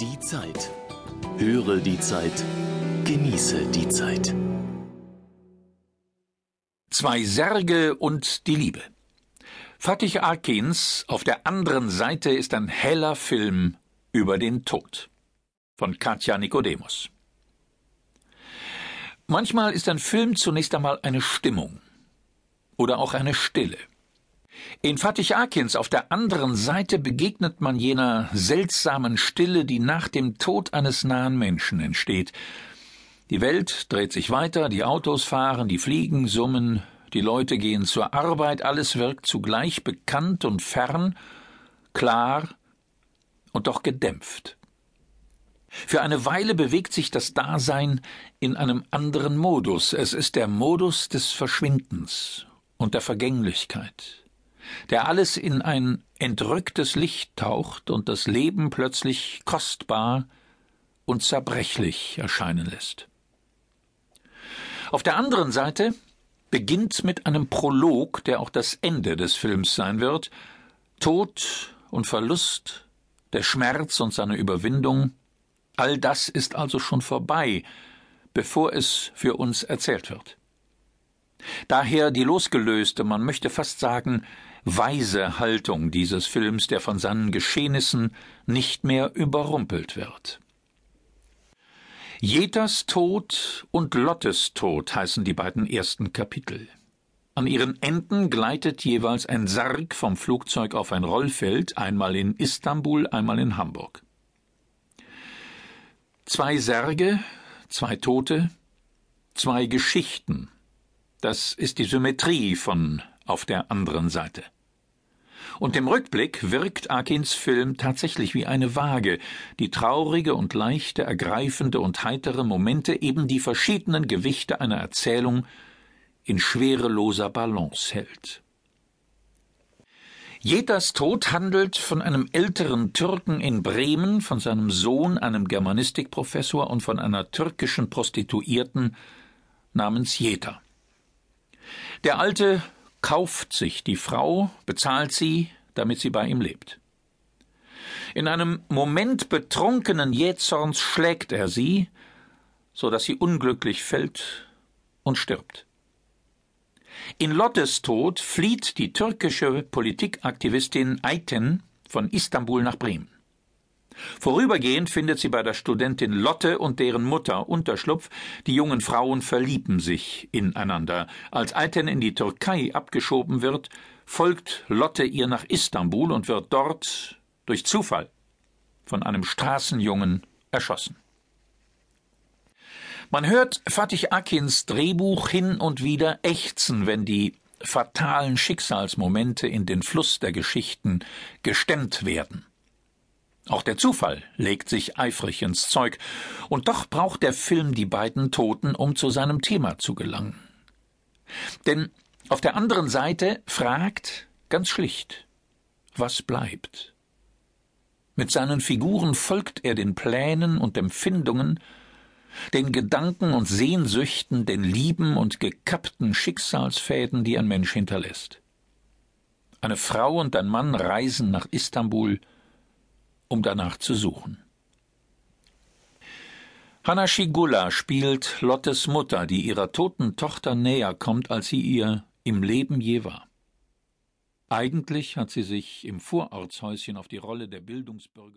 Die Zeit. Höre die Zeit. Genieße die Zeit. Zwei Särge und die Liebe. Fatih Akins auf der anderen Seite ist ein heller Film über den Tod. Von Katja Nikodemus. Manchmal ist ein Film zunächst einmal eine Stimmung oder auch eine Stille. In Fatih Akins auf der anderen Seite begegnet man jener seltsamen Stille, die nach dem Tod eines nahen Menschen entsteht. Die Welt dreht sich weiter, die Autos fahren, die Fliegen summen, die Leute gehen zur Arbeit, alles wirkt zugleich bekannt und fern, klar und doch gedämpft. Für eine Weile bewegt sich das Dasein in einem anderen Modus. Es ist der Modus des Verschwindens und der Vergänglichkeit der alles in ein entrücktes Licht taucht und das Leben plötzlich kostbar und zerbrechlich erscheinen lässt. Auf der anderen Seite beginnt mit einem Prolog, der auch das Ende des Films sein wird, Tod und Verlust, der Schmerz und seine Überwindung, all das ist also schon vorbei, bevor es für uns erzählt wird. Daher die losgelöste, man möchte fast sagen, weise Haltung dieses Films, der von seinen Geschehnissen nicht mehr überrumpelt wird. Jetas Tod und Lottes Tod heißen die beiden ersten Kapitel. An ihren Enden gleitet jeweils ein Sarg vom Flugzeug auf ein Rollfeld, einmal in Istanbul, einmal in Hamburg. Zwei Särge, zwei Tote, zwei Geschichten. Das ist die Symmetrie von auf der anderen Seite. Und im Rückblick wirkt Akins Film tatsächlich wie eine Waage, die traurige und leichte, ergreifende und heitere Momente eben die verschiedenen Gewichte einer Erzählung in schwereloser Balance hält. Jetas Tod handelt von einem älteren Türken in Bremen, von seinem Sohn, einem Germanistikprofessor, und von einer türkischen Prostituierten namens Jeta. Der Alte kauft sich die Frau, bezahlt sie, damit sie bei ihm lebt. In einem Moment betrunkenen Jähzorns schlägt er sie, so dass sie unglücklich fällt und stirbt. In Lottes Tod flieht die türkische Politikaktivistin Ayten von Istanbul nach Bremen. Vorübergehend findet sie bei der Studentin Lotte und deren Mutter Unterschlupf. Die jungen Frauen verlieben sich ineinander. Als Ayten in die Türkei abgeschoben wird, folgt Lotte ihr nach Istanbul und wird dort durch Zufall von einem Straßenjungen erschossen. Man hört Fatih Akins Drehbuch hin und wieder ächzen, wenn die fatalen Schicksalsmomente in den Fluss der Geschichten gestemmt werden. Auch der Zufall legt sich eifrig ins Zeug, und doch braucht der Film die beiden Toten, um zu seinem Thema zu gelangen. Denn auf der anderen Seite fragt ganz schlicht, was bleibt? Mit seinen Figuren folgt er den Plänen und Empfindungen, den Gedanken und Sehnsüchten, den lieben und gekappten Schicksalsfäden, die ein Mensch hinterlässt. Eine Frau und ein Mann reisen nach Istanbul, um danach zu suchen. Hanna Schigula spielt Lottes Mutter, die ihrer toten Tochter näher kommt, als sie ihr im Leben je war. Eigentlich hat sie sich im Vorortshäuschen auf die Rolle der Bildungsbürger